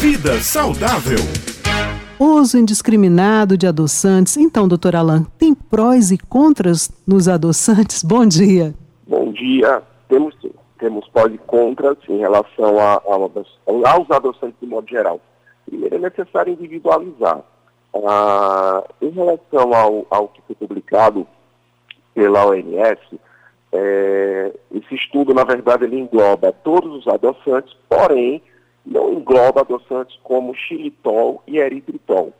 Vida saudável. Uso indiscriminado de adoçantes. Então, doutor Alain, tem prós e contras nos adoçantes? Bom dia. Bom dia. Temos sim. Temos prós e contras em relação a, a, aos adoçantes de modo geral. Primeiro, é necessário individualizar. Ah, em relação ao, ao que foi publicado pela OMS, é, esse estudo, na verdade, ele engloba todos os adoçantes, porém, não engloba adoçantes como xilitol e eritritol,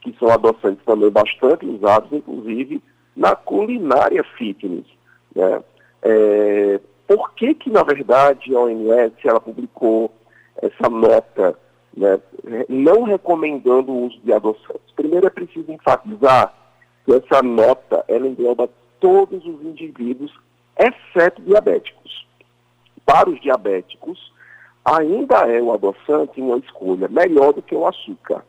que são adoçantes também bastante usados, inclusive, na culinária fitness. Né? É, por que que, na verdade, a OMS ela publicou essa nota né, não recomendando o uso de adoçantes? Primeiro é preciso enfatizar que essa nota ela engloba todos os indivíduos, exceto diabéticos. Para os diabéticos, ainda é o adoçante uma escolha melhor do que o açúcar.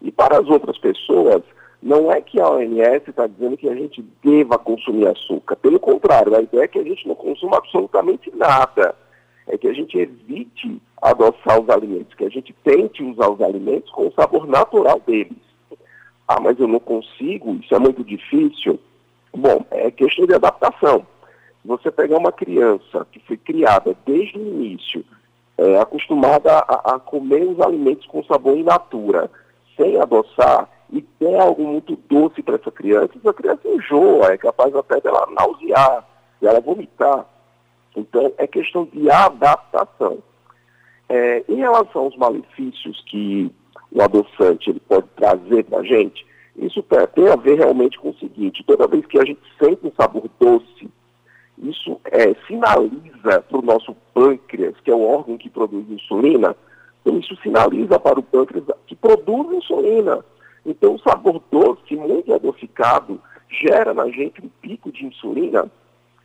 E para as outras pessoas, não é que a OMS está dizendo que a gente deva consumir açúcar. Pelo contrário, a ideia é que a gente não consuma absolutamente nada. É que a gente evite adoçar os alimentos, que a gente tente usar os alimentos com o sabor natural deles. Ah, mas eu não consigo, isso é muito difícil. Bom, é questão de adaptação. Você pegar uma criança que foi criada desde o início é, acostumada a, a, comer os alimentos com sabor in natura, sem adoçar, e tem algo muito doce para essa criança, essa criança enjoa, é capaz até dela nausear, dela vomitar. Então, é questão de adaptação. É, em relação aos malefícios que o adoçante ele pode trazer para a gente, isso tem a ver realmente com o seguinte, toda vez que a gente sente um sabor doce, isso é, sinaliza para o nosso pâncreas, que é o órgão que produz insulina, então isso sinaliza para o pâncreas que produz insulina. Então o sabor doce, muito adocicado, gera na gente um pico de insulina,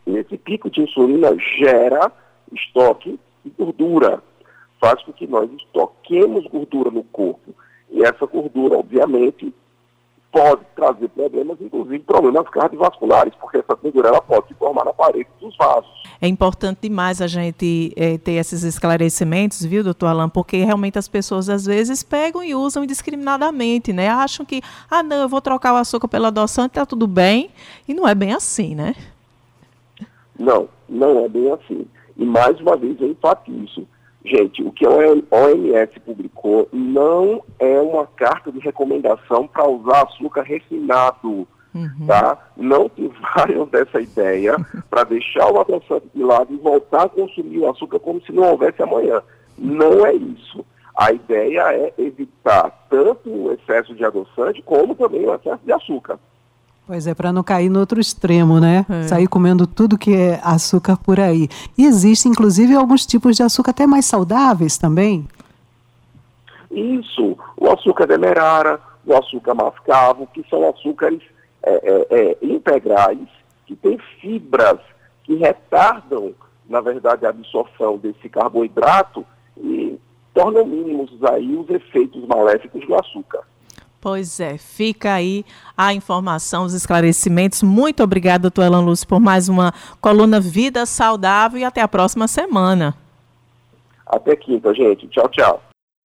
e esse pico de insulina gera estoque de gordura, faz com que nós estoquemos gordura no corpo. E essa gordura, obviamente, pode trazer problemas, inclusive problemas cardiovasculares, porque essa gordura ela pode se formar na parede dos vasos. É importante demais a gente é, ter esses esclarecimentos, viu, doutor Alain? Porque realmente as pessoas às vezes pegam e usam indiscriminadamente, né? Acham que, ah, não, eu vou trocar o açúcar pelo adoçante, tá tudo bem. E não é bem assim, né? Não, não é bem assim. E mais uma vez eu enfatizo Gente, o que a OMS publicou não é uma carta de recomendação para usar açúcar refinado. Uhum. Tá? Não vaiam dessa ideia para deixar o adoçante de lado e voltar a consumir o açúcar como se não houvesse amanhã. Não é isso. A ideia é evitar tanto o excesso de adoçante como também o excesso de açúcar. Pois é, para não cair no outro extremo, né? É. Sair comendo tudo que é açúcar por aí. E existe, inclusive, alguns tipos de açúcar até mais saudáveis também? Isso. O açúcar demerara, o açúcar mascavo, que são açúcares é, é, é, integrais, que têm fibras que retardam, na verdade, a absorção desse carboidrato e tornam mínimos aí os efeitos maléficos do açúcar. Pois é, fica aí a informação, os esclarecimentos. Muito obrigada, doutor Elan Lúcio, por mais uma coluna Vida Saudável e até a próxima semana. Até quinta, gente. Tchau, tchau.